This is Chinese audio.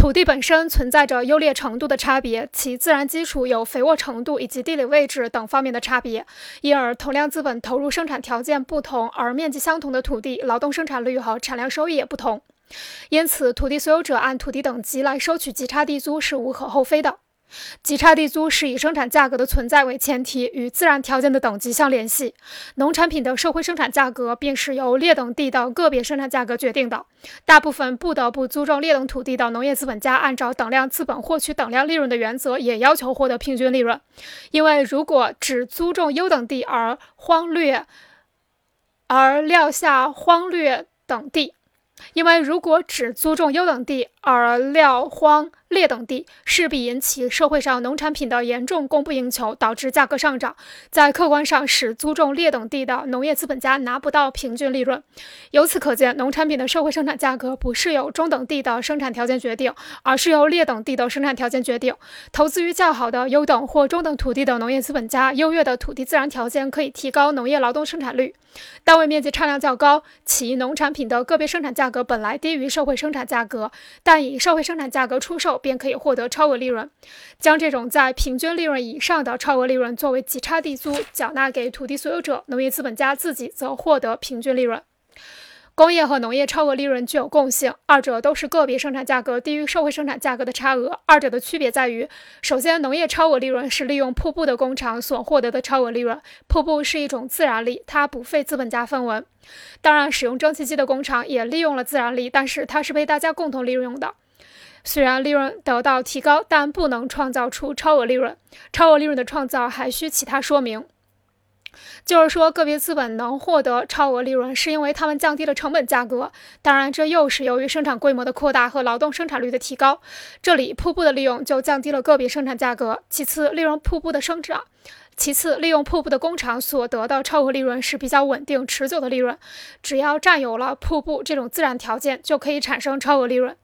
土地本身存在着优劣程度的差别，其自然基础有肥沃程度以及地理位置等方面的差别，因而同量资本投入生产条件不同，而面积相同的土地，劳动生产率和产量收益也不同。因此，土地所有者按土地等级来收取极差地租是无可厚非的。极差地租是以生产价格的存在为前提，与自然条件的等级相联系。农产品的社会生产价格便是由劣等地的个别生产价格决定的。大部分不得不租种劣等土地的农业资本家，按照等量资本获取等量利润的原则，也要求获得平均利润。因为如果只租种优等地而荒略，而撂下荒略等地，因为如果只租种优等地而撂荒。劣等地势必引起社会上农产品的严重供不应求，导致价格上涨，在客观上使租种劣等地的农业资本家拿不到平均利润。由此可见，农产品的社会生产价格不是由中等地的生产条件决定，而是由劣等地的生产条件决定。投资于较好的优等或中等土地的农业资本家，优越的土地自然条件可以提高农业劳动生产率，单位面积产量较高，其农产品的个别生产价格本来低于社会生产价格，但以社会生产价格出售。便可以获得超额利润，将这种在平均利润以上的超额利润作为极差地租缴纳给土地所有者，农业资本家自己则获得平均利润。工业和农业超额利润具有共性，二者都是个别生产价格低于社会生产价格的差额。二者的区别在于，首先，农业超额利润是利用瀑布的工厂所获得的超额利润，瀑布是一种自然力，它不费资本家分文。当然，使用蒸汽机的工厂也利用了自然力，但是它是被大家共同利用的。虽然利润得到提高，但不能创造出超额利润。超额利润的创造还需其他说明，就是说个别资本能获得超额利润，是因为他们降低了成本价格。当然，这又是由于生产规模的扩大和劳动生产率的提高。这里瀑布的利用就降低了个别生产价格。其次，利用瀑布的生长，其次利用瀑布的工厂所得的超额利润是比较稳定持久的利润。只要占有了瀑布这种自然条件，就可以产生超额利润。